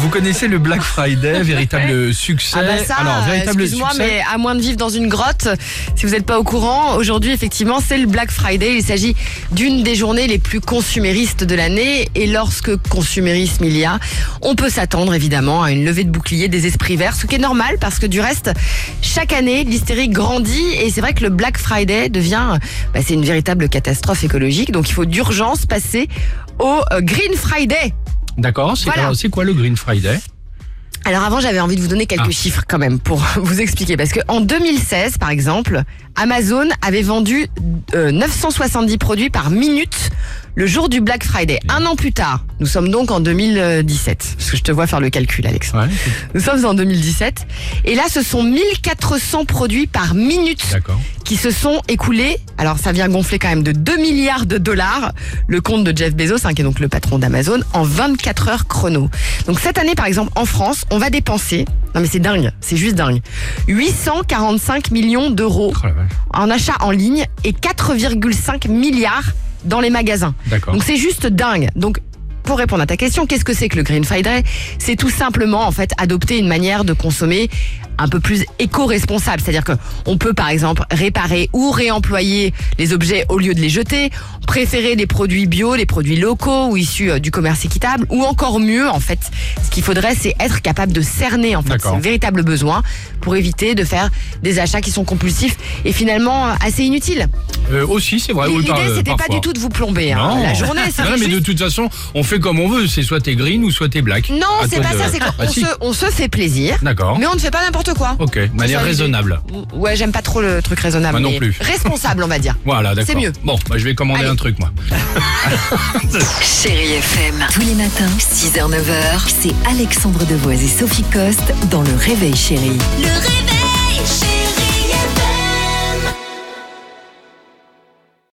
Vous connaissez le Black Friday, véritable succès. Ah bah ça, Alors, véritable excuse-moi, succès. mais à moins de vivre dans une grotte, si vous n'êtes pas au courant, aujourd'hui, effectivement, c'est le Black Friday. Il s'agit d'une des journées les plus consuméristes de l'année. Et lorsque consumérisme il y a, on peut s'attendre évidemment à une levée de bouclier des esprits verts, ce qui est normal parce que du reste, chaque année, l'hystérie grandit. Et c'est vrai que le Black Friday devient, bah, c'est une véritable catastrophe écologique. Donc il faut d'urgence passer au euh, Green Friday. D'accord, c'est Voilà. quoi le Green Friday? Alors avant, j'avais envie de vous donner quelques Ah. chiffres quand même pour vous expliquer. Parce que en 2016, par exemple, Amazon avait vendu euh, 970 produits par minute le jour du Black Friday. Un an plus tard, nous sommes donc en 2017. Parce que je te vois faire le calcul, Alex. Ouais, Nous sommes en 2017. Et là, ce sont 1400 produits par minute qui se sont écoulés. Alors ça vient gonfler quand même de 2 milliards de dollars le compte de Jeff Bezos, hein, qui est donc le patron d'Amazon, en 24 heures chrono. Donc cette année, par exemple, en France, on va dépenser, non mais c'est dingue, c'est juste dingue, 845 millions d'euros Oh en achat en ligne et 4,5 milliards dans les magasins. Donc c'est juste dingue. Donc pour répondre à ta question, qu'est-ce que c'est que le Green Friday? C'est tout simplement en fait adopter une manière de consommer un peu plus éco-responsable. C'est-à-dire que on peut par exemple réparer ou réemployer les objets au lieu de les jeter, préférer des produits bio, des produits locaux ou issus euh, du commerce équitable, ou encore mieux en fait, ce qu'il faudrait c'est être capable de cerner en fait ses véritables besoins pour éviter de faire des achats qui sont compulsifs et finalement euh, assez inutiles. Euh, aussi, c'est vrai. L'idée, c'était pas du tout de vous plomber. hein. La journée, c'est Non, mais de toute façon, on fait comme on veut. C'est soit t'es green ou soit t'es black. Non, c'est pas de- ça, c'est qu'on Ah, si. se, on se fait plaisir. D'accord. Mais on ne fait pas n'importe quoi. Ok, de manière raisonnable. Ouais, j'aime pas trop le truc raisonnable. Moi non mais plus. Responsable, on va dire. Voilà, d'accord. C'est mieux. Bon, bah, je vais commander Allez. un truc, moi. Chérie FM. Tous les matins, 6h, 9h, c'est Alexandre Devoise et Sophie Coste dans Le Réveil Chérie. Le réveil.